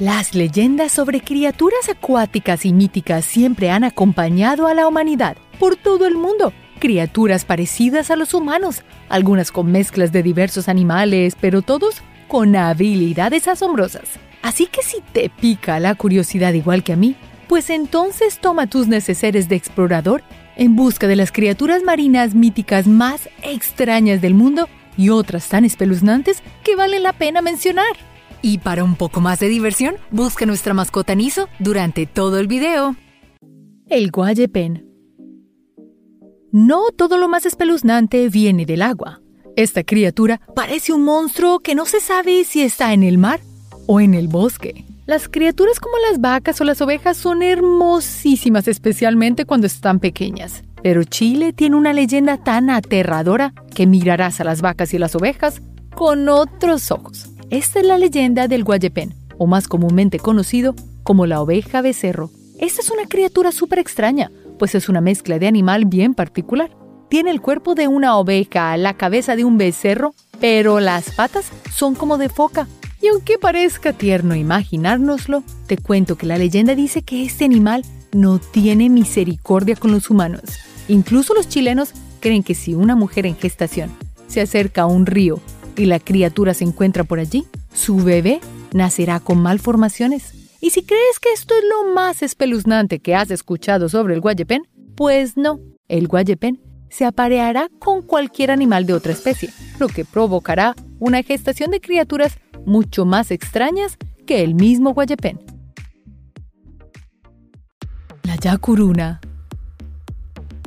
Las leyendas sobre criaturas acuáticas y míticas siempre han acompañado a la humanidad por todo el mundo. Criaturas parecidas a los humanos, algunas con mezclas de diversos animales, pero todos con habilidades asombrosas. Así que si te pica la curiosidad igual que a mí, pues entonces toma tus neceseres de explorador en busca de las criaturas marinas míticas más extrañas del mundo y otras tan espeluznantes que valen la pena mencionar. Y para un poco más de diversión, busca nuestra mascota Niso durante todo el video. El guayepen. No todo lo más espeluznante viene del agua. Esta criatura parece un monstruo que no se sabe si está en el mar o en el bosque. Las criaturas como las vacas o las ovejas son hermosísimas, especialmente cuando están pequeñas. Pero Chile tiene una leyenda tan aterradora que mirarás a las vacas y las ovejas con otros ojos. Esta es la leyenda del guayepén, o más comúnmente conocido como la oveja becerro. Esta es una criatura súper extraña, pues es una mezcla de animal bien particular. Tiene el cuerpo de una oveja, la cabeza de un becerro, pero las patas son como de foca. Y aunque parezca tierno imaginárnoslo, te cuento que la leyenda dice que este animal no tiene misericordia con los humanos. Incluso los chilenos creen que si una mujer en gestación se acerca a un río y la criatura se encuentra por allí, su bebé nacerá con malformaciones. Y si crees que esto es lo más espeluznante que has escuchado sobre el guayepén, pues no, el guayepén se apareará con cualquier animal de otra especie, lo que provocará una gestación de criaturas mucho más extrañas que el mismo guayepén. La yacuruna.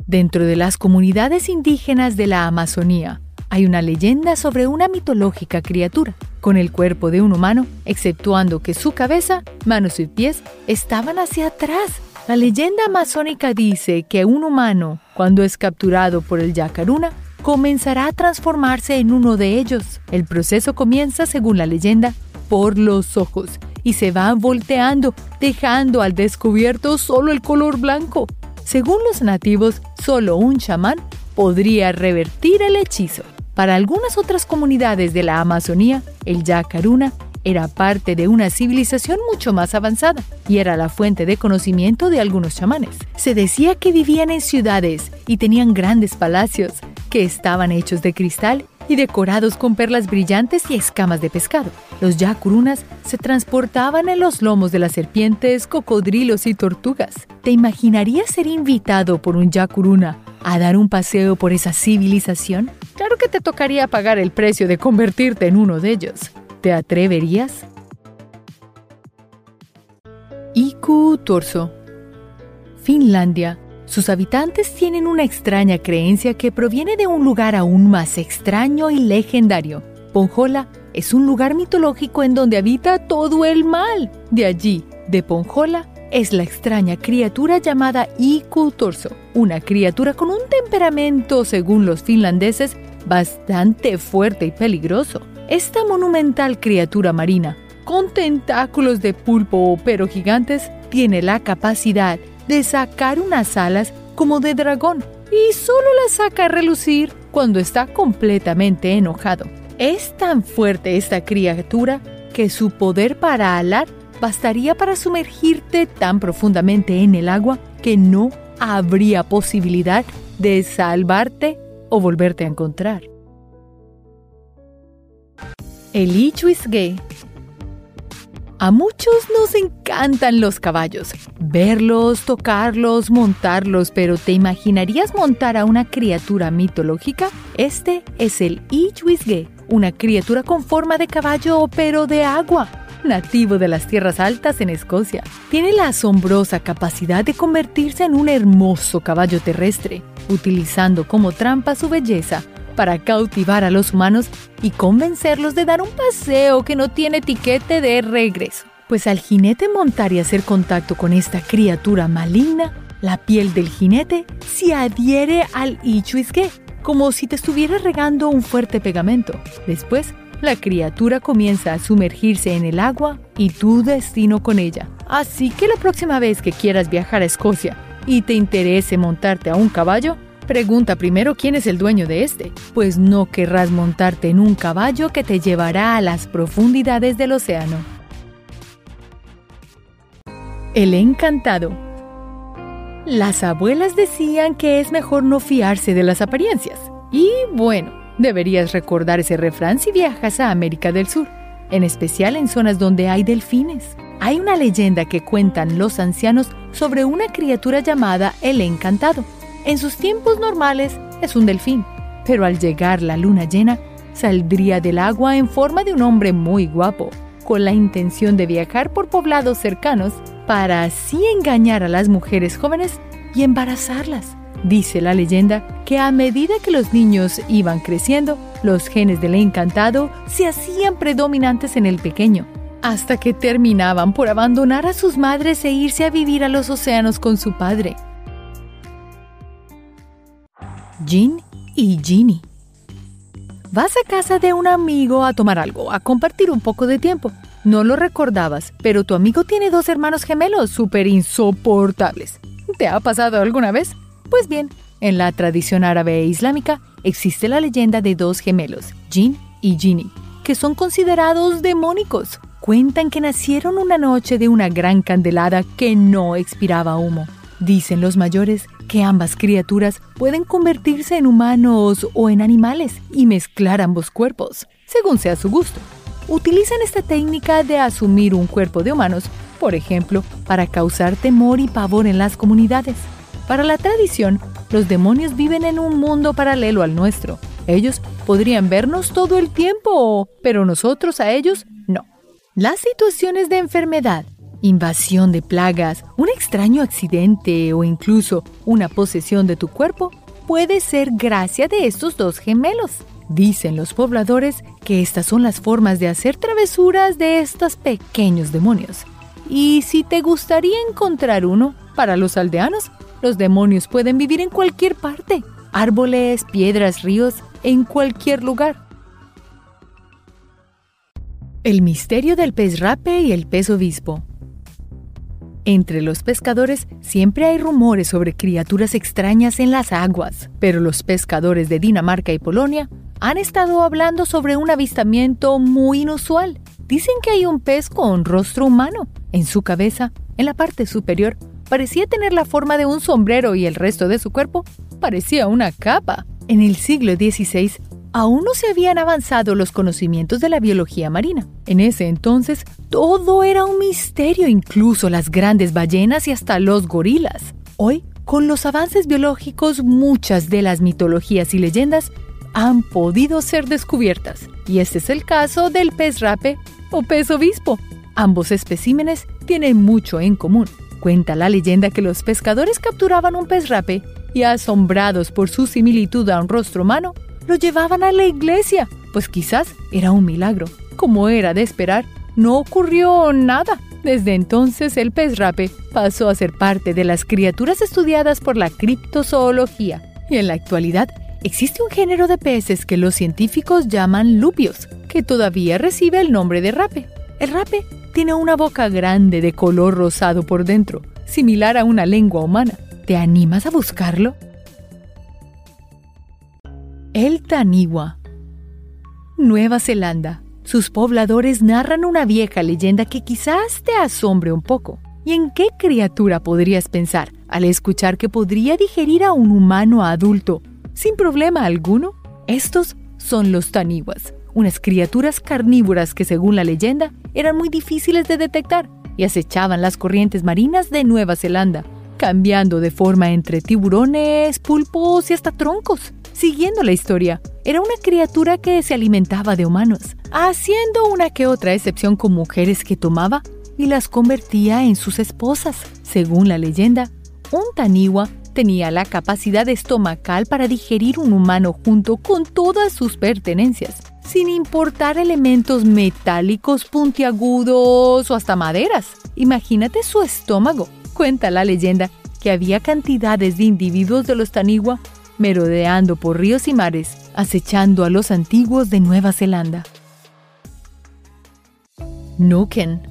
Dentro de las comunidades indígenas de la Amazonía, hay una leyenda sobre una mitológica criatura, con el cuerpo de un humano, exceptuando que su cabeza, manos y pies estaban hacia atrás. La leyenda amazónica dice que un humano, cuando es capturado por el yacaruna, comenzará a transformarse en uno de ellos. El proceso comienza, según la leyenda, por los ojos y se va volteando, dejando al descubierto solo el color blanco. Según los nativos, solo un chamán podría revertir el hechizo. Para algunas otras comunidades de la Amazonía, el Yacaruna era parte de una civilización mucho más avanzada y era la fuente de conocimiento de algunos chamanes. Se decía que vivían en ciudades y tenían grandes palacios que estaban hechos de cristal y decorados con perlas brillantes y escamas de pescado. Los yacurunas se transportaban en los lomos de las serpientes, cocodrilos y tortugas. ¿Te imaginarías ser invitado por un yacuruna a dar un paseo por esa civilización? Claro que te tocaría pagar el precio de convertirte en uno de ellos. ¿Te atreverías? Iku Torso Finlandia. Sus habitantes tienen una extraña creencia que proviene de un lugar aún más extraño y legendario. Ponjola es un lugar mitológico en donde habita todo el mal. De allí, de Ponjola, es la extraña criatura llamada Iku Torso, una criatura con un temperamento, según los finlandeses, bastante fuerte y peligroso. Esta monumental criatura marina, con tentáculos de pulpo pero gigantes, tiene la capacidad de sacar unas alas como de dragón y solo las saca a relucir cuando está completamente enojado. Es tan fuerte esta criatura que su poder para alar bastaría para sumergirte tan profundamente en el agua que no habría posibilidad de salvarte o volverte a encontrar. El Ichuisge. A muchos nos encantan los caballos, verlos, tocarlos, montarlos, pero ¿te imaginarías montar a una criatura mitológica? Este es el Ichuisge, una criatura con forma de caballo pero de agua nativo de las tierras altas en Escocia. Tiene la asombrosa capacidad de convertirse en un hermoso caballo terrestre, utilizando como trampa su belleza para cautivar a los humanos y convencerlos de dar un paseo que no tiene etiquete de regreso. Pues al jinete montar y hacer contacto con esta criatura maligna, la piel del jinete se adhiere al ichuisque, como si te estuviera regando un fuerte pegamento. Después, la criatura comienza a sumergirse en el agua y tu destino con ella. Así que la próxima vez que quieras viajar a Escocia y te interese montarte a un caballo, pregunta primero quién es el dueño de este, pues no querrás montarte en un caballo que te llevará a las profundidades del océano. El encantado. Las abuelas decían que es mejor no fiarse de las apariencias. Y bueno, deberías recordar ese refrán si viajas a América del Sur, en especial en zonas donde hay delfines. Hay una leyenda que cuentan los ancianos sobre una criatura llamada el encantado. En sus tiempos normales es un delfín, pero al llegar la luna llena, saldría del agua en forma de un hombre muy guapo, con la intención de viajar por poblados cercanos para así engañar a las mujeres jóvenes y embarazarlas. Dice la leyenda que a medida que los niños iban creciendo, los genes del encantado se hacían predominantes en el pequeño, hasta que terminaban por abandonar a sus madres e irse a vivir a los océanos con su padre. Jean y Ginny. Vas a casa de un amigo a tomar algo, a compartir un poco de tiempo. No lo recordabas, pero tu amigo tiene dos hermanos gemelos súper insoportables. ¿Te ha pasado alguna vez? Pues bien, en la tradición árabe e islámica existe la leyenda de dos gemelos, Jin y Ginny, que son considerados demónicos. Cuentan que nacieron una noche de una gran candelada que no expiraba humo. Dicen los mayores que ambas criaturas pueden convertirse en humanos o en animales y mezclar ambos cuerpos, según sea su gusto. Utilizan esta técnica de asumir un cuerpo de humanos, por ejemplo, para causar temor y pavor en las comunidades. Para la tradición, los demonios viven en un mundo paralelo al nuestro. Ellos podrían vernos todo el tiempo, pero nosotros a ellos no. Las situaciones de enfermedad, invasión de plagas, un extraño accidente o incluso una posesión de tu cuerpo puede ser gracia de estos dos gemelos. Dicen los pobladores que estas son las formas de hacer travesuras de estos pequeños demonios. Y si te gustaría encontrar uno, para los aldeanos, los demonios pueden vivir en cualquier parte, árboles, piedras, ríos, en cualquier lugar. El misterio del pez rape y el pez obispo. Entre los pescadores siempre hay rumores sobre criaturas extrañas en las aguas, pero los pescadores de Dinamarca y Polonia han estado hablando sobre un avistamiento muy inusual. Dicen que hay un pez con rostro humano. En su cabeza, en la parte superior, parecía tener la forma de un sombrero y el resto de su cuerpo parecía una capa. En el siglo XVI, aún no se habían avanzado los conocimientos de la biología marina. En ese entonces, todo era un misterio, incluso las grandes ballenas y hasta los gorilas. Hoy, con los avances biológicos, muchas de las mitologías y leyendas han podido ser descubiertas. Y este es el caso del pez rape o pez obispo. Ambos especímenes tienen mucho en común. Cuenta la leyenda que los pescadores capturaban un pez rape y asombrados por su similitud a un rostro humano, lo llevaban a la iglesia, pues quizás era un milagro. Como era de esperar, no ocurrió nada. Desde entonces el pez rape pasó a ser parte de las criaturas estudiadas por la criptozoología y en la actualidad existe un género de peces que los científicos llaman lupios, que todavía recibe el nombre de rape. El rape tiene una boca grande de color rosado por dentro, similar a una lengua humana. ¿Te animas a buscarlo? El Taniwa. Nueva Zelanda. Sus pobladores narran una vieja leyenda que quizás te asombre un poco. ¿Y en qué criatura podrías pensar al escuchar que podría digerir a un humano adulto sin problema alguno? Estos son los Taniwas, unas criaturas carnívoras que según la leyenda eran muy difíciles de detectar y acechaban las corrientes marinas de Nueva Zelanda, cambiando de forma entre tiburones, pulpos y hasta troncos. Siguiendo la historia, era una criatura que se alimentaba de humanos, haciendo una que otra excepción con mujeres que tomaba y las convertía en sus esposas. Según la leyenda, un taniwa tenía la capacidad estomacal para digerir un humano junto con todas sus pertenencias, sin importar elementos metálicos, puntiagudos o hasta maderas. Imagínate su estómago. Cuenta la leyenda que había cantidades de individuos de los taniwa merodeando por ríos y mares, acechando a los antiguos de Nueva Zelanda. Nuken.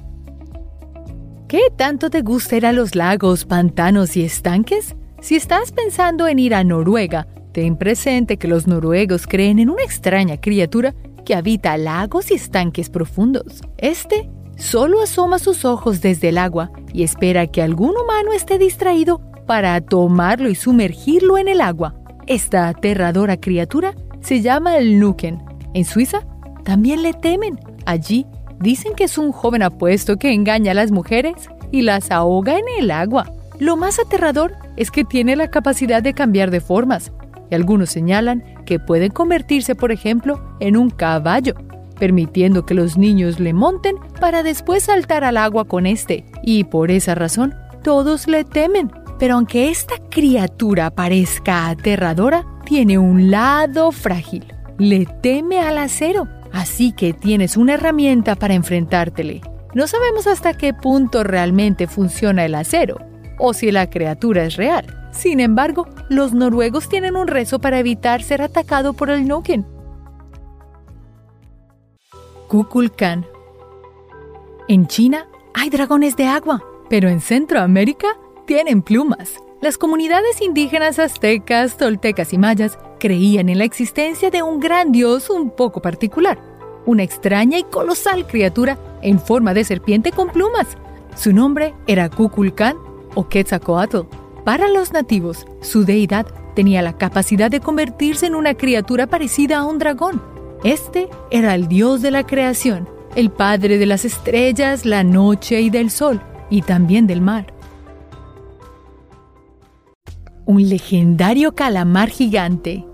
¿Qué tanto te gusta ir a los lagos, pantanos y estanques? Si estás pensando en ir a Noruega, ten presente que los noruegos creen en una extraña criatura que habita lagos y estanques profundos. Este solo asoma sus ojos desde el agua y espera que algún humano esté distraído para tomarlo y sumergirlo en el agua. Esta aterradora criatura se llama el Nuken. En Suiza también le temen. Allí dicen que es un joven apuesto que engaña a las mujeres y las ahoga en el agua. Lo más aterrador es que tiene la capacidad de cambiar de formas, y algunos señalan que puede convertirse, por ejemplo, en un caballo, permitiendo que los niños le monten para después saltar al agua con este, y por esa razón todos le temen. Pero aunque esta criatura parezca aterradora, tiene un lado frágil. Le teme al acero, así que tienes una herramienta para enfrentártele. No sabemos hasta qué punto realmente funciona el acero, o si la criatura es real. Sin embargo, los noruegos tienen un rezo para evitar ser atacado por el Noken. Kukulkan. En China hay dragones de agua, pero en Centroamérica tienen plumas. Las comunidades indígenas aztecas, toltecas y mayas creían en la existencia de un gran dios un poco particular, una extraña y colosal criatura en forma de serpiente con plumas. Su nombre era Kukulkan o Quetzalcoatl. Para los nativos, su deidad tenía la capacidad de convertirse en una criatura parecida a un dragón. Este era el dios de la creación, el padre de las estrellas, la noche y del sol, y también del mar. Un legendario calamar gigante.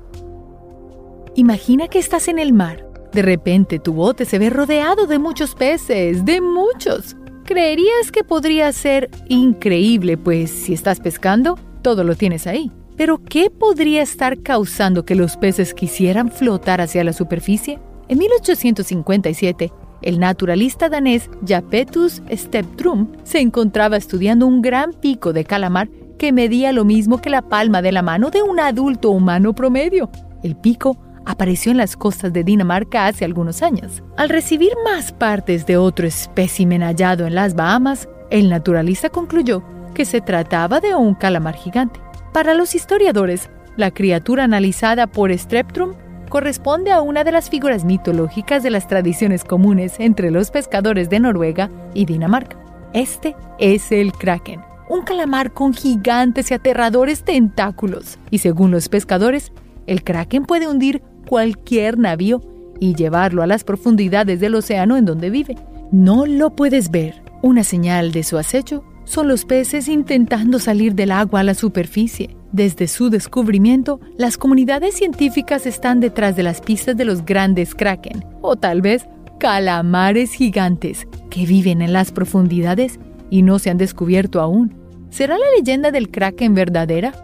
Imagina que estás en el mar. De repente tu bote se ve rodeado de muchos peces, de muchos. Creerías que podría ser increíble, pues si estás pescando, todo lo tienes ahí. Pero ¿qué podría estar causando que los peces quisieran flotar hacia la superficie? En 1857, el naturalista danés Japetus Steptrum se encontraba estudiando un gran pico de calamar que medía lo mismo que la palma de la mano de un adulto humano promedio. El pico apareció en las costas de Dinamarca hace algunos años. Al recibir más partes de otro espécimen hallado en las Bahamas, el naturalista concluyó que se trataba de un calamar gigante. Para los historiadores, la criatura analizada por Streptrum corresponde a una de las figuras mitológicas de las tradiciones comunes entre los pescadores de Noruega y Dinamarca. Este es el kraken, un calamar con gigantes y aterradores tentáculos, y según los pescadores, el kraken puede hundir cualquier navío y llevarlo a las profundidades del océano en donde vive. No lo puedes ver. Una señal de su acecho son los peces intentando salir del agua a la superficie. Desde su descubrimiento, las comunidades científicas están detrás de las pistas de los grandes kraken, o tal vez calamares gigantes, que viven en las profundidades y no se han descubierto aún. ¿Será la leyenda del kraken verdadera?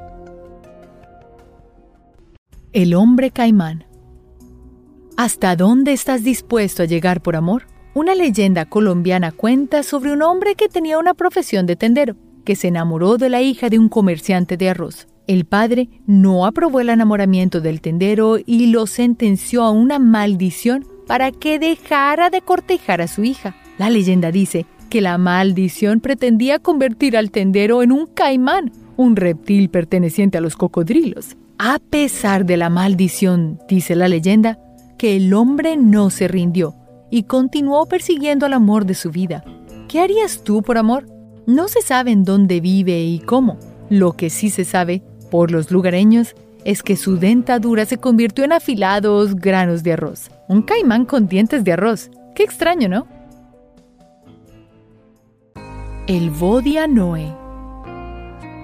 El hombre caimán. ¿Hasta dónde estás dispuesto a llegar por amor? Una leyenda colombiana cuenta sobre un hombre que tenía una profesión de tendero, que se enamoró de la hija de un comerciante de arroz. El padre no aprobó el enamoramiento del tendero y lo sentenció a una maldición para que dejara de cortejar a su hija. La leyenda dice que la maldición pretendía convertir al tendero en un caimán, un reptil perteneciente a los cocodrilos. A pesar de la maldición, dice la leyenda, que el hombre no se rindió y continuó persiguiendo al amor de su vida. ¿Qué harías tú por amor? No se sabe en dónde vive y cómo. Lo que sí se sabe, por los lugareños, es que su dentadura se convirtió en afilados granos de arroz. Un caimán con dientes de arroz. Qué extraño, ¿no? El Noé.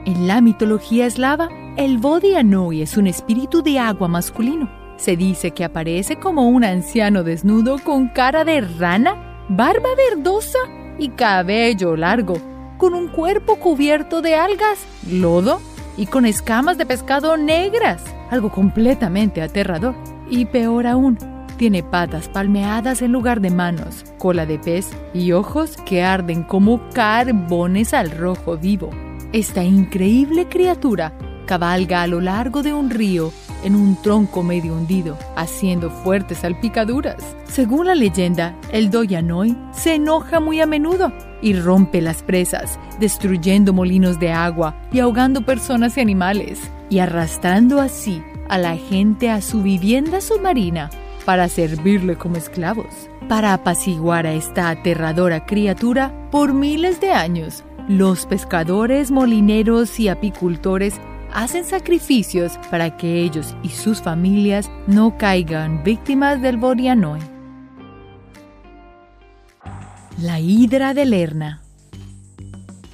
En la mitología eslava, el Bodianoi es un espíritu de agua masculino. Se dice que aparece como un anciano desnudo con cara de rana, barba verdosa y cabello largo, con un cuerpo cubierto de algas, lodo y con escamas de pescado negras, algo completamente aterrador. Y peor aún, tiene patas palmeadas en lugar de manos, cola de pez y ojos que arden como carbones al rojo vivo. Esta increíble criatura cabalga a lo largo de un río en un tronco medio hundido, haciendo fuertes salpicaduras. Según la leyenda, el Doyanoi se enoja muy a menudo y rompe las presas, destruyendo molinos de agua y ahogando personas y animales, y arrastrando así a la gente a su vivienda submarina para servirle como esclavos. Para apaciguar a esta aterradora criatura, por miles de años, los pescadores, molineros y apicultores hacen sacrificios para que ellos y sus familias no caigan víctimas del Borianoe. La hidra de Lerna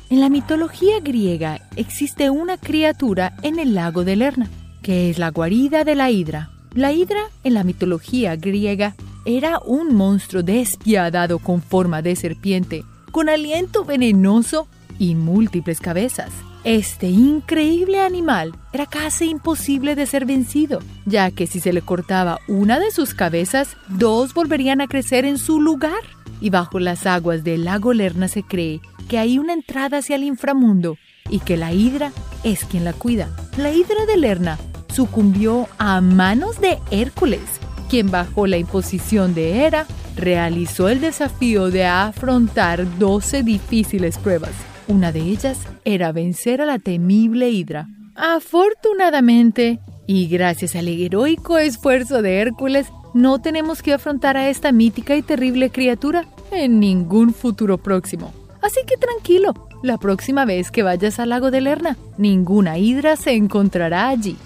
En la mitología griega existe una criatura en el lago de Lerna, que es la guarida de la hidra. La hidra en la mitología griega era un monstruo despiadado con forma de serpiente, con aliento venenoso y múltiples cabezas. Este increíble animal era casi imposible de ser vencido, ya que si se le cortaba una de sus cabezas, dos volverían a crecer en su lugar. Y bajo las aguas del lago Lerna se cree que hay una entrada hacia el inframundo y que la hidra es quien la cuida. La hidra de Lerna sucumbió a manos de Hércules, quien bajo la imposición de Hera realizó el desafío de afrontar 12 difíciles pruebas. Una de ellas era vencer a la temible Hidra. Afortunadamente, y gracias al heroico esfuerzo de Hércules, no tenemos que afrontar a esta mítica y terrible criatura en ningún futuro próximo. Así que tranquilo, la próxima vez que vayas al lago de Lerna, ninguna hidra se encontrará allí.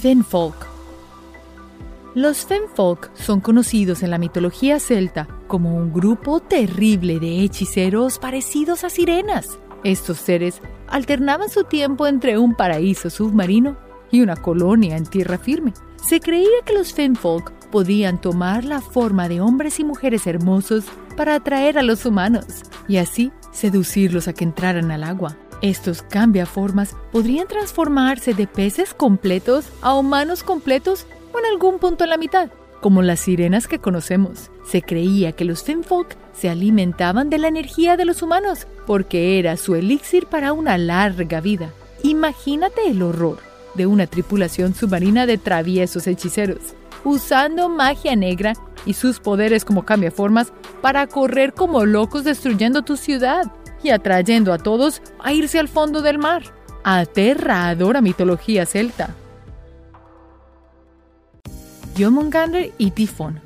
Fenfolk. Los Fenfolk son conocidos en la mitología celta como un grupo terrible de hechiceros parecidos a sirenas. Estos seres alternaban su tiempo entre un paraíso submarino y una colonia en tierra firme. Se creía que los Fenfolk podían tomar la forma de hombres y mujeres hermosos para atraer a los humanos y así seducirlos a que entraran al agua. Estos cambiaformas podrían transformarse de peces completos a humanos completos o en algún punto en la mitad, como las sirenas que conocemos. Se creía que los Fenfolk se alimentaban de la energía de los humanos porque era su elixir para una larga vida. Imagínate el horror de una tripulación submarina de traviesos hechiceros, usando magia negra y sus poderes como cambiaformas para correr como locos destruyendo tu ciudad y atrayendo a todos a irse al fondo del mar. Aterradora mitología celta. Jormungandr y Tifón.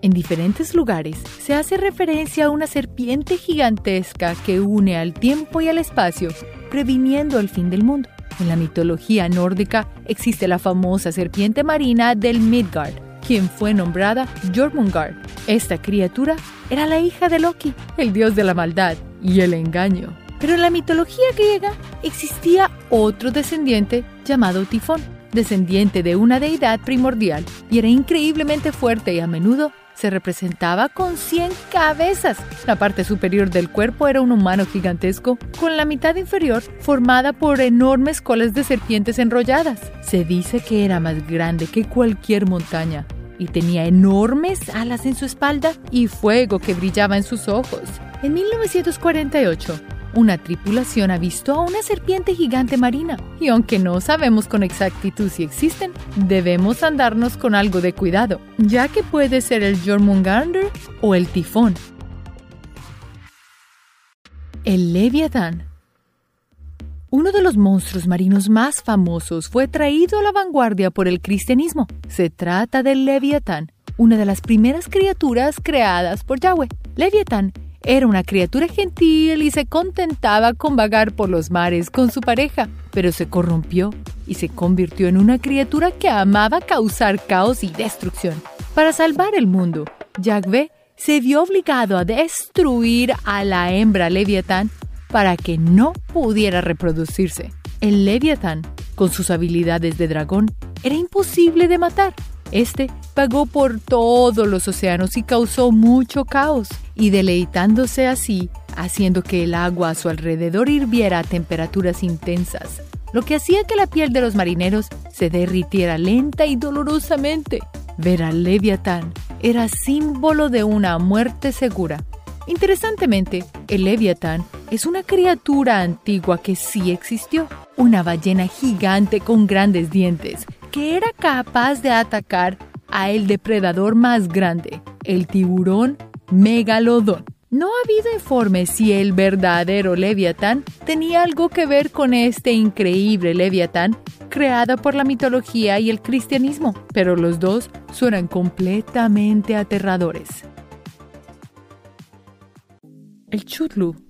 En diferentes lugares se hace referencia a una serpiente gigantesca que une al tiempo y al espacio, previniendo el fin del mundo. En la mitología nórdica existe la famosa serpiente marina del Midgard, quien fue nombrada Jormungand. Esta criatura era la hija de Loki, el dios de la maldad y el engaño. Pero en la mitología griega existía otro descendiente llamado Tifón, descendiente de una deidad primordial, y era increíblemente fuerte y a menudo se representaba con 100 cabezas. La parte superior del cuerpo era un humano gigantesco, con la mitad inferior formada por enormes colas de serpientes enrolladas. Se dice que era más grande que cualquier montaña y tenía enormes alas en su espalda y fuego que brillaba en sus ojos. En 1948, una tripulación avistó a una serpiente gigante marina y aunque no sabemos con exactitud si existen, debemos andarnos con algo de cuidado, ya que puede ser el Jormungandr o el tifón. El Leviatán uno de los monstruos marinos más famosos fue traído a la vanguardia por el cristianismo. Se trata del Leviatán, una de las primeras criaturas creadas por Yahweh. Leviatán era una criatura gentil y se contentaba con vagar por los mares con su pareja, pero se corrompió y se convirtió en una criatura que amaba causar caos y destrucción. Para salvar el mundo, Yahweh se vio obligado a destruir a la hembra Leviatán para que no pudiera reproducirse. El Leviatán, con sus habilidades de dragón, era imposible de matar. Este pagó por todos los océanos y causó mucho caos, y deleitándose así, haciendo que el agua a su alrededor hirviera a temperaturas intensas, lo que hacía que la piel de los marineros se derritiera lenta y dolorosamente. Ver al Leviatán era símbolo de una muerte segura. Interesantemente, el Leviatán es una criatura antigua que sí existió, una ballena gigante con grandes dientes, que era capaz de atacar a el depredador más grande, el tiburón megalodón. No ha habido informes si el verdadero Leviatán tenía algo que ver con este increíble Leviatán creada por la mitología y el cristianismo, pero los dos suenan completamente aterradores. El Chutlu.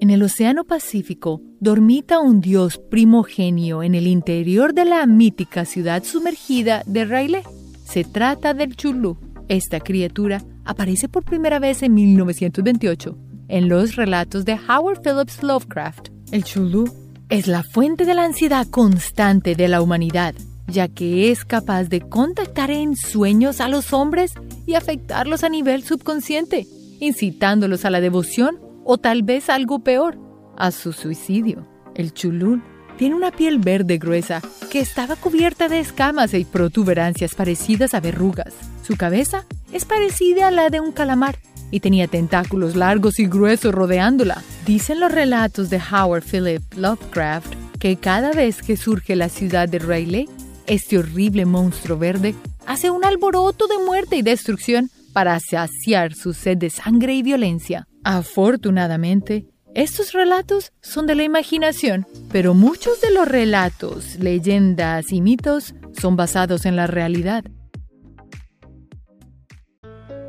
En el Océano Pacífico dormita un dios primogenio en el interior de la mítica ciudad sumergida de Raile. Se trata del Chutlu. Esta criatura aparece por primera vez en 1928 en los relatos de Howard Phillips Lovecraft. El Chulu es la fuente de la ansiedad constante de la humanidad, ya que es capaz de contactar en sueños a los hombres y afectarlos a nivel subconsciente, incitándolos a la devoción o tal vez algo peor, a su suicidio. El Chulul tiene una piel verde gruesa que estaba cubierta de escamas y protuberancias parecidas a verrugas. Su cabeza es parecida a la de un calamar y tenía tentáculos largos y gruesos rodeándola. Dicen los relatos de Howard Philip Lovecraft que cada vez que surge la ciudad de Rayleigh, este horrible monstruo verde hace un alboroto de muerte y destrucción para saciar su sed de sangre y violencia. Afortunadamente, estos relatos son de la imaginación, pero muchos de los relatos, leyendas y mitos son basados en la realidad.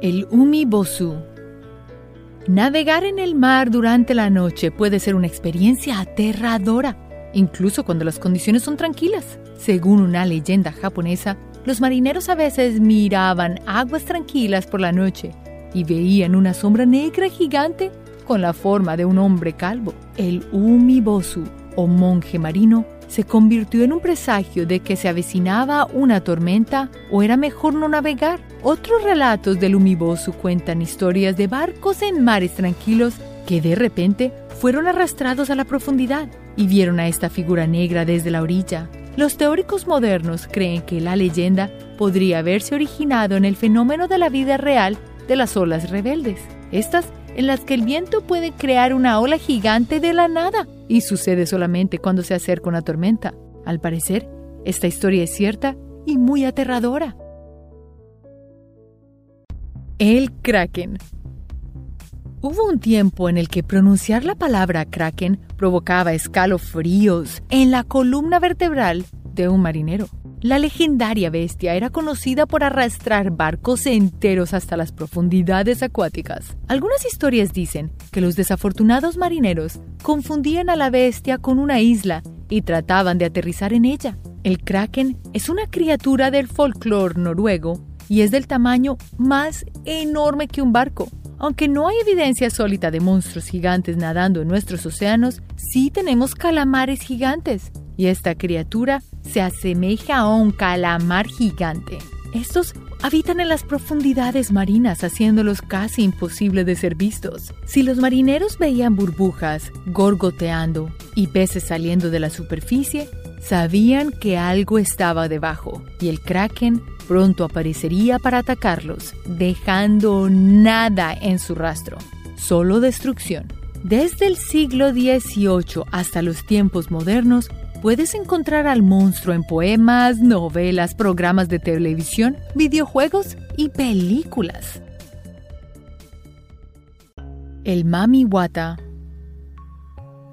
El Umibosu. Navegar en el mar durante la noche puede ser una experiencia aterradora, incluso cuando las condiciones son tranquilas. Según una leyenda japonesa, los marineros a veces miraban aguas tranquilas por la noche y veían una sombra negra gigante con la forma de un hombre calvo. El Umibosu, o monje marino, se convirtió en un presagio de que se avecinaba una tormenta o era mejor no navegar. Otros relatos del Umibosu cuentan historias de barcos en mares tranquilos que de repente fueron arrastrados a la profundidad y vieron a esta figura negra desde la orilla. Los teóricos modernos creen que la leyenda podría haberse originado en el fenómeno de la vida real de las olas rebeldes. Estas en las que el viento puede crear una ola gigante de la nada y sucede solamente cuando se acerca una tormenta. Al parecer, esta historia es cierta y muy aterradora. El Kraken. Hubo un tiempo en el que pronunciar la palabra Kraken provocaba escalofríos en la columna vertebral de un marinero. La legendaria bestia era conocida por arrastrar barcos enteros hasta las profundidades acuáticas. Algunas historias dicen que los desafortunados marineros confundían a la bestia con una isla y trataban de aterrizar en ella. El kraken es una criatura del folclore noruego y es del tamaño más enorme que un barco. Aunque no hay evidencia sólida de monstruos gigantes nadando en nuestros océanos, sí tenemos calamares gigantes y esta criatura se asemeja a un calamar gigante. Estos habitan en las profundidades marinas, haciéndolos casi imposible de ser vistos. Si los marineros veían burbujas gorgoteando y peces saliendo de la superficie, sabían que algo estaba debajo y el kraken pronto aparecería para atacarlos, dejando nada en su rastro, solo destrucción. Desde el siglo XVIII hasta los tiempos modernos, Puedes encontrar al monstruo en poemas, novelas, programas de televisión, videojuegos y películas. El Mami Wata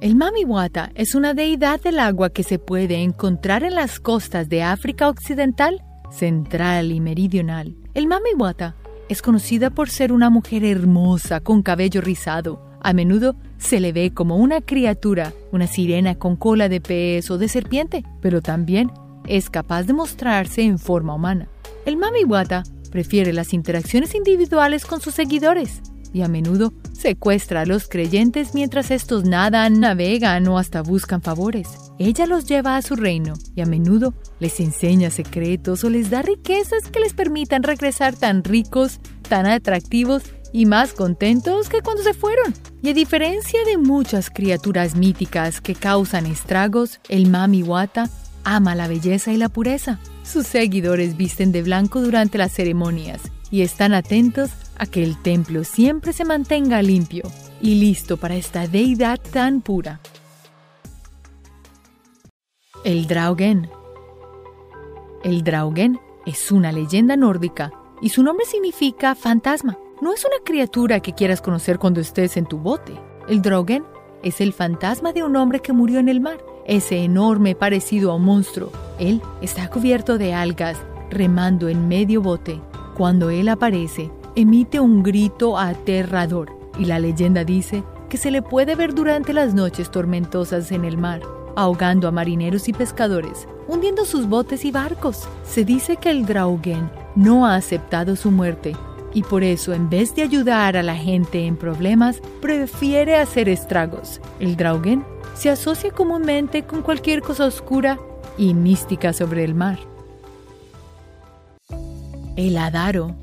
El Mami Wata es una deidad del agua que se puede encontrar en las costas de África Occidental, Central y Meridional. El Mami Wata es conocida por ser una mujer hermosa con cabello rizado, a menudo se le ve como una criatura, una sirena con cola de pez o de serpiente, pero también es capaz de mostrarse en forma humana. El Mamiwata prefiere las interacciones individuales con sus seguidores y a menudo secuestra a los creyentes mientras estos nadan, navegan o hasta buscan favores. Ella los lleva a su reino y a menudo les enseña secretos o les da riquezas que les permitan regresar tan ricos, tan atractivos y más contentos que cuando se fueron. Y a diferencia de muchas criaturas míticas que causan estragos, el Mami Wata ama la belleza y la pureza. Sus seguidores visten de blanco durante las ceremonias y están atentos a que el templo siempre se mantenga limpio y listo para esta deidad tan pura. El Draugen. El Draugen es una leyenda nórdica y su nombre significa fantasma. No es una criatura que quieras conocer cuando estés en tu bote. El Drogen es el fantasma de un hombre que murió en el mar, ese enorme parecido a un monstruo. Él está cubierto de algas, remando en medio bote. Cuando él aparece, emite un grito aterrador y la leyenda dice que se le puede ver durante las noches tormentosas en el mar, ahogando a marineros y pescadores, hundiendo sus botes y barcos. Se dice que el Draugen no ha aceptado su muerte y por eso en vez de ayudar a la gente en problemas, prefiere hacer estragos. El Draugen se asocia comúnmente con cualquier cosa oscura y mística sobre el mar. El Adaro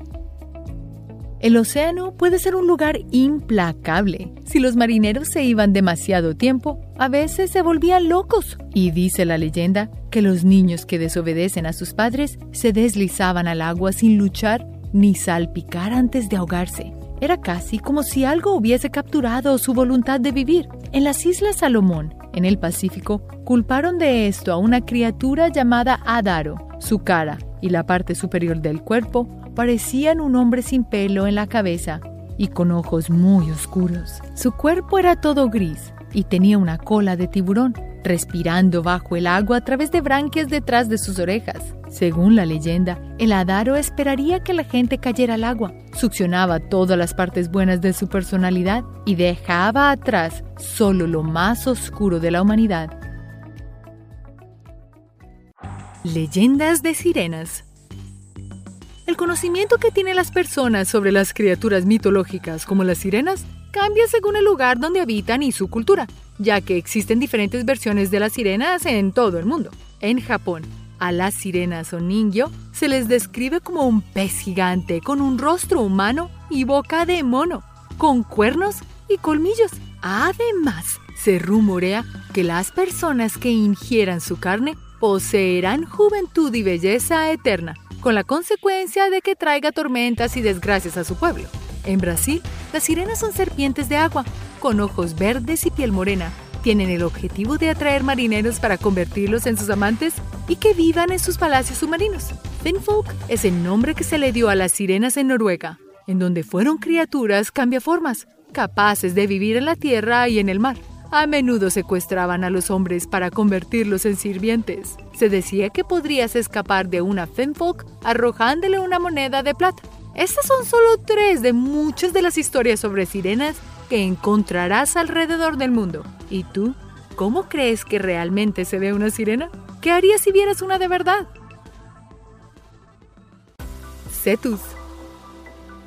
el océano puede ser un lugar implacable. Si los marineros se iban demasiado tiempo, a veces se volvían locos. Y dice la leyenda que los niños que desobedecen a sus padres se deslizaban al agua sin luchar ni salpicar antes de ahogarse. Era casi como si algo hubiese capturado su voluntad de vivir. En las Islas Salomón, en el Pacífico, culparon de esto a una criatura llamada Adaro. Su cara y la parte superior del cuerpo parecían un hombre sin pelo en la cabeza y con ojos muy oscuros. Su cuerpo era todo gris y tenía una cola de tiburón, respirando bajo el agua a través de branquias detrás de sus orejas. Según la leyenda, el Adaro esperaría que la gente cayera al agua, succionaba todas las partes buenas de su personalidad y dejaba atrás solo lo más oscuro de la humanidad. Leyendas de sirenas el conocimiento que tienen las personas sobre las criaturas mitológicas como las sirenas cambia según el lugar donde habitan y su cultura, ya que existen diferentes versiones de las sirenas en todo el mundo. En Japón, a las sirenas o ningyo se les describe como un pez gigante con un rostro humano y boca de mono, con cuernos y colmillos. Además, se rumorea que las personas que ingieran su carne poseerán juventud y belleza eterna con la consecuencia de que traiga tormentas y desgracias a su pueblo. En Brasil, las sirenas son serpientes de agua, con ojos verdes y piel morena. Tienen el objetivo de atraer marineros para convertirlos en sus amantes y que vivan en sus palacios submarinos. Finfolk es el nombre que se le dio a las sirenas en Noruega, en donde fueron criaturas cambiaformas, capaces de vivir en la tierra y en el mar. A menudo secuestraban a los hombres para convertirlos en sirvientes. Se decía que podrías escapar de una Fenfolk arrojándole una moneda de plata. Estas son solo tres de muchas de las historias sobre sirenas que encontrarás alrededor del mundo. ¿Y tú? ¿Cómo crees que realmente se ve una sirena? ¿Qué harías si vieras una de verdad? Cetus.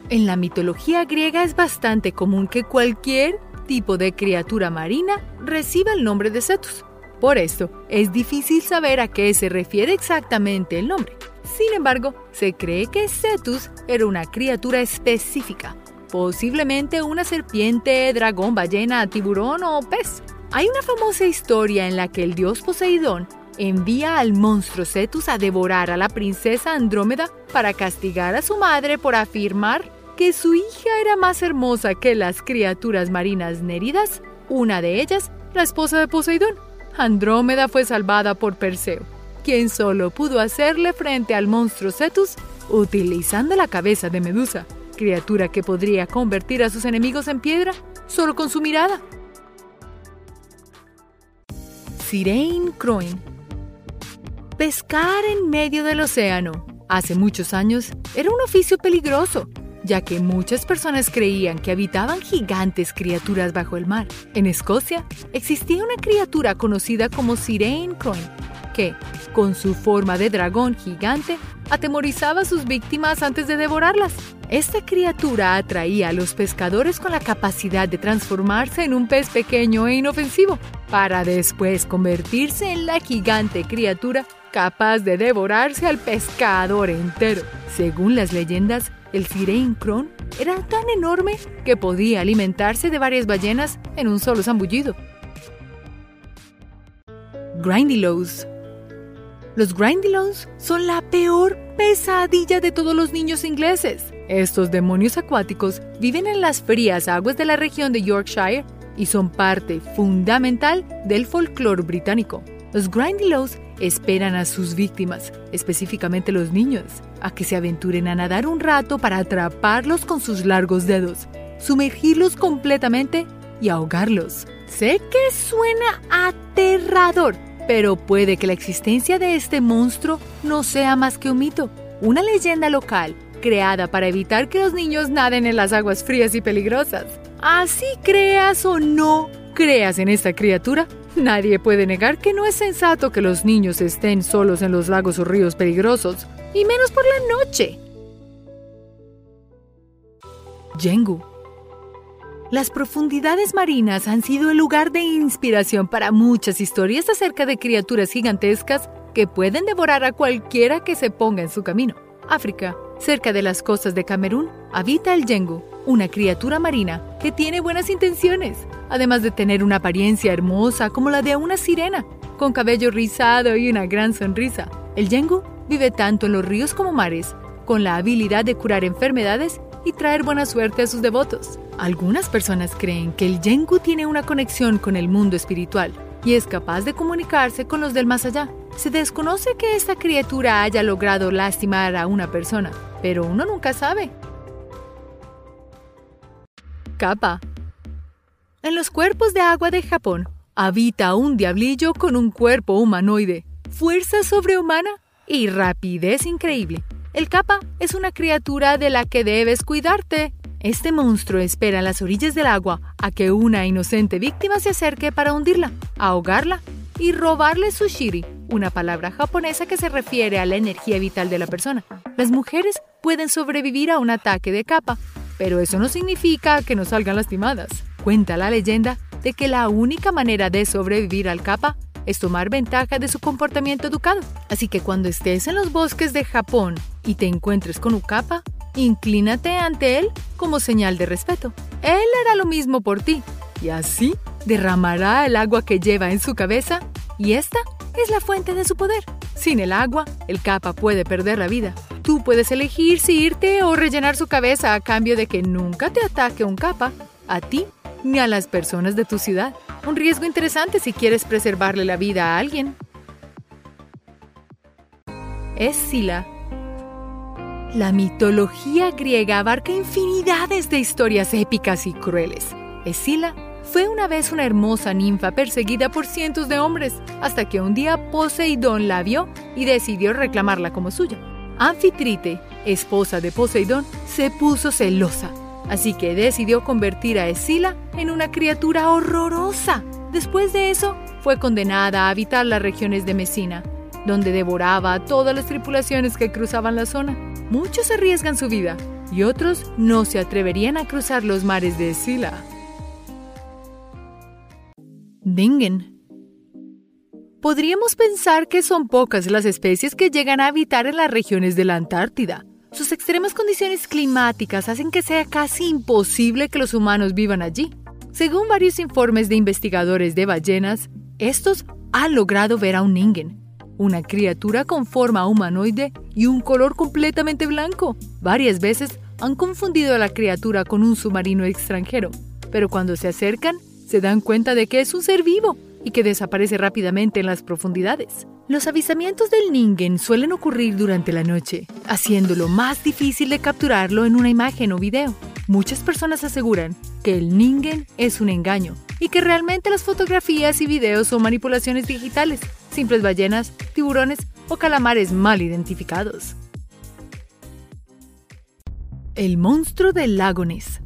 En la mitología griega es bastante común que cualquier tipo de criatura marina reciba el nombre de Cetus. Por esto, es difícil saber a qué se refiere exactamente el nombre. Sin embargo, se cree que Cetus era una criatura específica, posiblemente una serpiente, dragón, ballena, tiburón o pez. Hay una famosa historia en la que el dios Poseidón envía al monstruo Cetus a devorar a la princesa Andrómeda para castigar a su madre por afirmar que su hija era más hermosa que las criaturas marinas néridas, una de ellas, la esposa de Poseidón. Andrómeda fue salvada por Perseo, quien solo pudo hacerle frente al monstruo Cetus utilizando la cabeza de Medusa, criatura que podría convertir a sus enemigos en piedra solo con su mirada. Sirein Croin Pescar en medio del océano. Hace muchos años era un oficio peligroso ya que muchas personas creían que habitaban gigantes criaturas bajo el mar. En Escocia existía una criatura conocida como Sirein Coin, que, con su forma de dragón gigante, atemorizaba a sus víctimas antes de devorarlas. Esta criatura atraía a los pescadores con la capacidad de transformarse en un pez pequeño e inofensivo, para después convertirse en la gigante criatura capaz de devorarse al pescador entero. Según las leyendas, el Sirein Kron era tan enorme que podía alimentarse de varias ballenas en un solo zambullido. Grindylows Los Grindylows son la peor pesadilla de todos los niños ingleses. Estos demonios acuáticos viven en las frías aguas de la región de Yorkshire y son parte fundamental del folclore británico. Los Grindylows esperan a sus víctimas, específicamente los niños, a que se aventuren a nadar un rato para atraparlos con sus largos dedos, sumergirlos completamente y ahogarlos. Sé que suena aterrador, pero puede que la existencia de este monstruo no sea más que un mito, una leyenda local creada para evitar que los niños naden en las aguas frías y peligrosas. Así creas o no creas en esta criatura, nadie puede negar que no es sensato que los niños estén solos en los lagos o ríos peligrosos, y menos por la noche. Yengu las profundidades marinas han sido el lugar de inspiración para muchas historias acerca de criaturas gigantescas que pueden devorar a cualquiera que se ponga en su camino. África, cerca de las costas de Camerún, habita el Yengu, una criatura marina que tiene buenas intenciones, además de tener una apariencia hermosa como la de una sirena, con cabello rizado y una gran sonrisa. El Yengu vive tanto en los ríos como mares, con la habilidad de curar enfermedades y traer buena suerte a sus devotos. Algunas personas creen que el Yengu tiene una conexión con el mundo espiritual y es capaz de comunicarse con los del más allá. Se desconoce que esta criatura haya logrado lastimar a una persona, pero uno nunca sabe. Kappa. En los cuerpos de agua de Japón habita un diablillo con un cuerpo humanoide, fuerza sobrehumana y rapidez increíble. El capa es una criatura de la que debes cuidarte. Este monstruo espera en las orillas del agua a que una inocente víctima se acerque para hundirla, ahogarla y robarle su shiri, una palabra japonesa que se refiere a la energía vital de la persona. Las mujeres pueden sobrevivir a un ataque de capa, pero eso no significa que no salgan lastimadas. Cuenta la leyenda de que la única manera de sobrevivir al capa es tomar ventaja de su comportamiento educado. Así que cuando estés en los bosques de Japón y te encuentres con Ukapa, inclínate ante él como señal de respeto. Él hará lo mismo por ti y así derramará el agua que lleva en su cabeza y esta es la fuente de su poder. Sin el agua, el capa puede perder la vida. Tú puedes elegir si irte o rellenar su cabeza a cambio de que nunca te ataque un capa, a ti ni a las personas de tu ciudad. Un riesgo interesante si quieres preservarle la vida a alguien. Escila. La mitología griega abarca infinidades de historias épicas y crueles. Escila fue una vez una hermosa ninfa perseguida por cientos de hombres, hasta que un día Poseidón la vio y decidió reclamarla como suya. Anfitrite, esposa de Poseidón, se puso celosa así que decidió convertir a Escila en una criatura horrorosa. Después de eso, fue condenada a habitar las regiones de Mesina, donde devoraba a todas las tripulaciones que cruzaban la zona. Muchos arriesgan su vida y otros no se atreverían a cruzar los mares de Escila. Dingen. Podríamos pensar que son pocas las especies que llegan a habitar en las regiones de la Antártida, sus extremas condiciones climáticas hacen que sea casi imposible que los humanos vivan allí. Según varios informes de investigadores de ballenas, estos han logrado ver a un ningen, una criatura con forma humanoide y un color completamente blanco. Varias veces han confundido a la criatura con un submarino extranjero, pero cuando se acercan se dan cuenta de que es un ser vivo y que desaparece rápidamente en las profundidades. Los avisamientos del Ningen suelen ocurrir durante la noche, haciéndolo más difícil de capturarlo en una imagen o video. Muchas personas aseguran que el Ningen es un engaño y que realmente las fotografías y videos son manipulaciones digitales, simples ballenas, tiburones o calamares mal identificados. El monstruo del lago Ness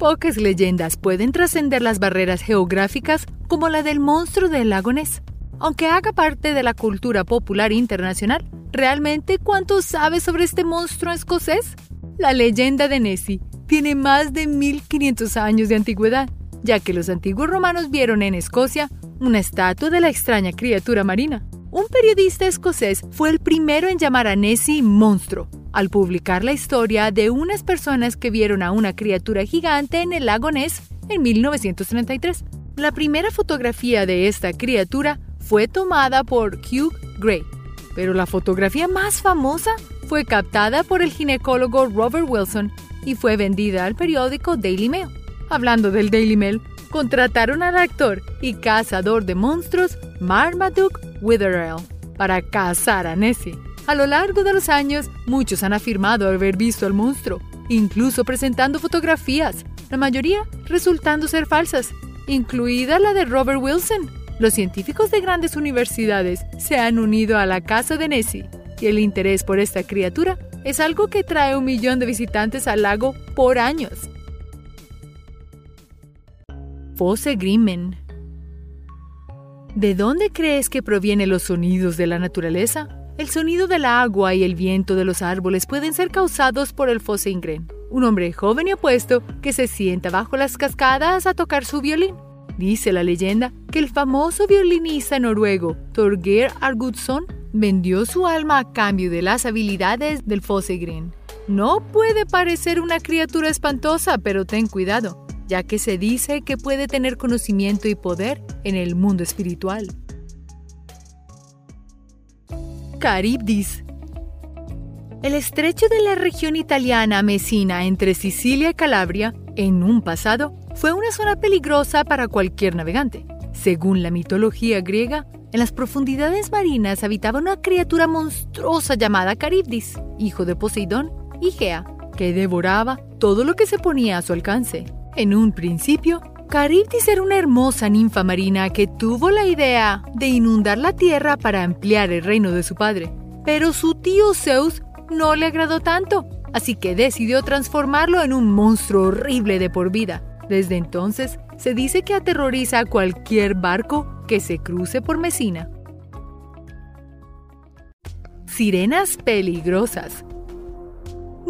Pocas leyendas pueden trascender las barreras geográficas como la del monstruo del lago Ness. Aunque haga parte de la cultura popular internacional, ¿realmente cuánto sabes sobre este monstruo escocés? La leyenda de Nessie tiene más de 1500 años de antigüedad, ya que los antiguos romanos vieron en Escocia una estatua de la extraña criatura marina. Un periodista escocés fue el primero en llamar a Nessie monstruo, al publicar la historia de unas personas que vieron a una criatura gigante en el lago Ness en 1933. La primera fotografía de esta criatura fue tomada por Hugh Gray, pero la fotografía más famosa fue captada por el ginecólogo Robert Wilson y fue vendida al periódico Daily Mail. Hablando del Daily Mail, contrataron al actor y cazador de monstruos Marmaduke Witherell para cazar a Nessie. A lo largo de los años, muchos han afirmado haber visto al monstruo, incluso presentando fotografías, la mayoría resultando ser falsas, incluida la de Robert Wilson. Los científicos de grandes universidades se han unido a la casa de Nessie y el interés por esta criatura es algo que trae un millón de visitantes al lago por años. Fosse Grimmen ¿De dónde crees que provienen los sonidos de la naturaleza? El sonido del agua y el viento de los árboles pueden ser causados por el Fosse Ingren, un hombre joven y apuesto que se sienta bajo las cascadas a tocar su violín. Dice la leyenda que el famoso violinista noruego Torgeir Argudsson vendió su alma a cambio de las habilidades del Fossegren. No puede parecer una criatura espantosa, pero ten cuidado, ya que se dice que puede tener conocimiento y poder en el mundo espiritual. Caribdis El estrecho de la región italiana Messina entre Sicilia y Calabria, en un pasado, fue una zona peligrosa para cualquier navegante. Según la mitología griega, en las profundidades marinas habitaba una criatura monstruosa llamada Caribdis, hijo de Poseidón y Gea, que devoraba todo lo que se ponía a su alcance. En un principio, Caribdis era una hermosa ninfa marina que tuvo la idea de inundar la tierra para ampliar el reino de su padre. Pero su tío Zeus no le agradó tanto, así que decidió transformarlo en un monstruo horrible de por vida. Desde entonces, se dice que aterroriza a cualquier barco que se cruce por Mesina. Sirenas peligrosas.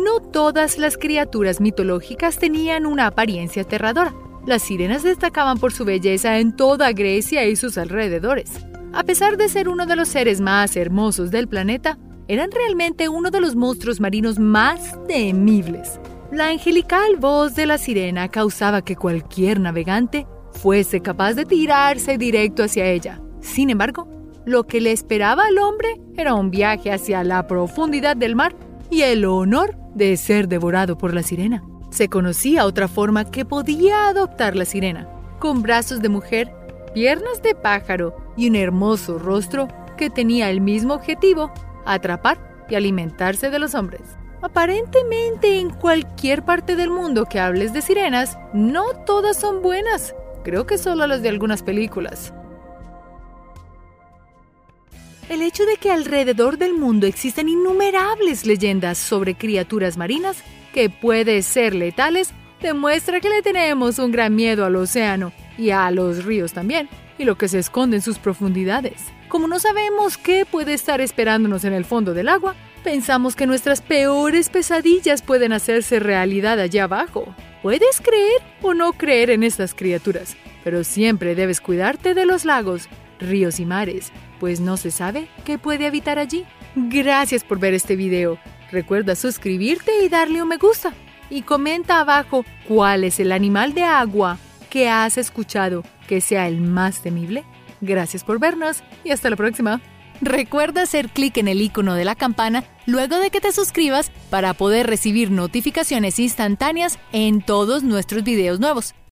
No todas las criaturas mitológicas tenían una apariencia aterradora. Las sirenas destacaban por su belleza en toda Grecia y sus alrededores. A pesar de ser uno de los seres más hermosos del planeta, eran realmente uno de los monstruos marinos más temibles. La angelical voz de la sirena causaba que cualquier navegante fuese capaz de tirarse directo hacia ella. Sin embargo, lo que le esperaba al hombre era un viaje hacia la profundidad del mar y el honor de ser devorado por la sirena. Se conocía otra forma que podía adoptar la sirena, con brazos de mujer, piernas de pájaro y un hermoso rostro que tenía el mismo objetivo, atrapar y alimentarse de los hombres. Aparentemente en cualquier parte del mundo que hables de sirenas, no todas son buenas. Creo que solo las de algunas películas. El hecho de que alrededor del mundo existen innumerables leyendas sobre criaturas marinas que pueden ser letales demuestra que le tenemos un gran miedo al océano y a los ríos también, y lo que se esconde en sus profundidades. Como no sabemos qué puede estar esperándonos en el fondo del agua, Pensamos que nuestras peores pesadillas pueden hacerse realidad allá abajo. Puedes creer o no creer en estas criaturas, pero siempre debes cuidarte de los lagos, ríos y mares, pues no se sabe qué puede habitar allí. Gracias por ver este video. Recuerda suscribirte y darle un me gusta. Y comenta abajo cuál es el animal de agua que has escuchado que sea el más temible. Gracias por vernos y hasta la próxima. Recuerda hacer clic en el icono de la campana luego de que te suscribas para poder recibir notificaciones instantáneas en todos nuestros videos nuevos.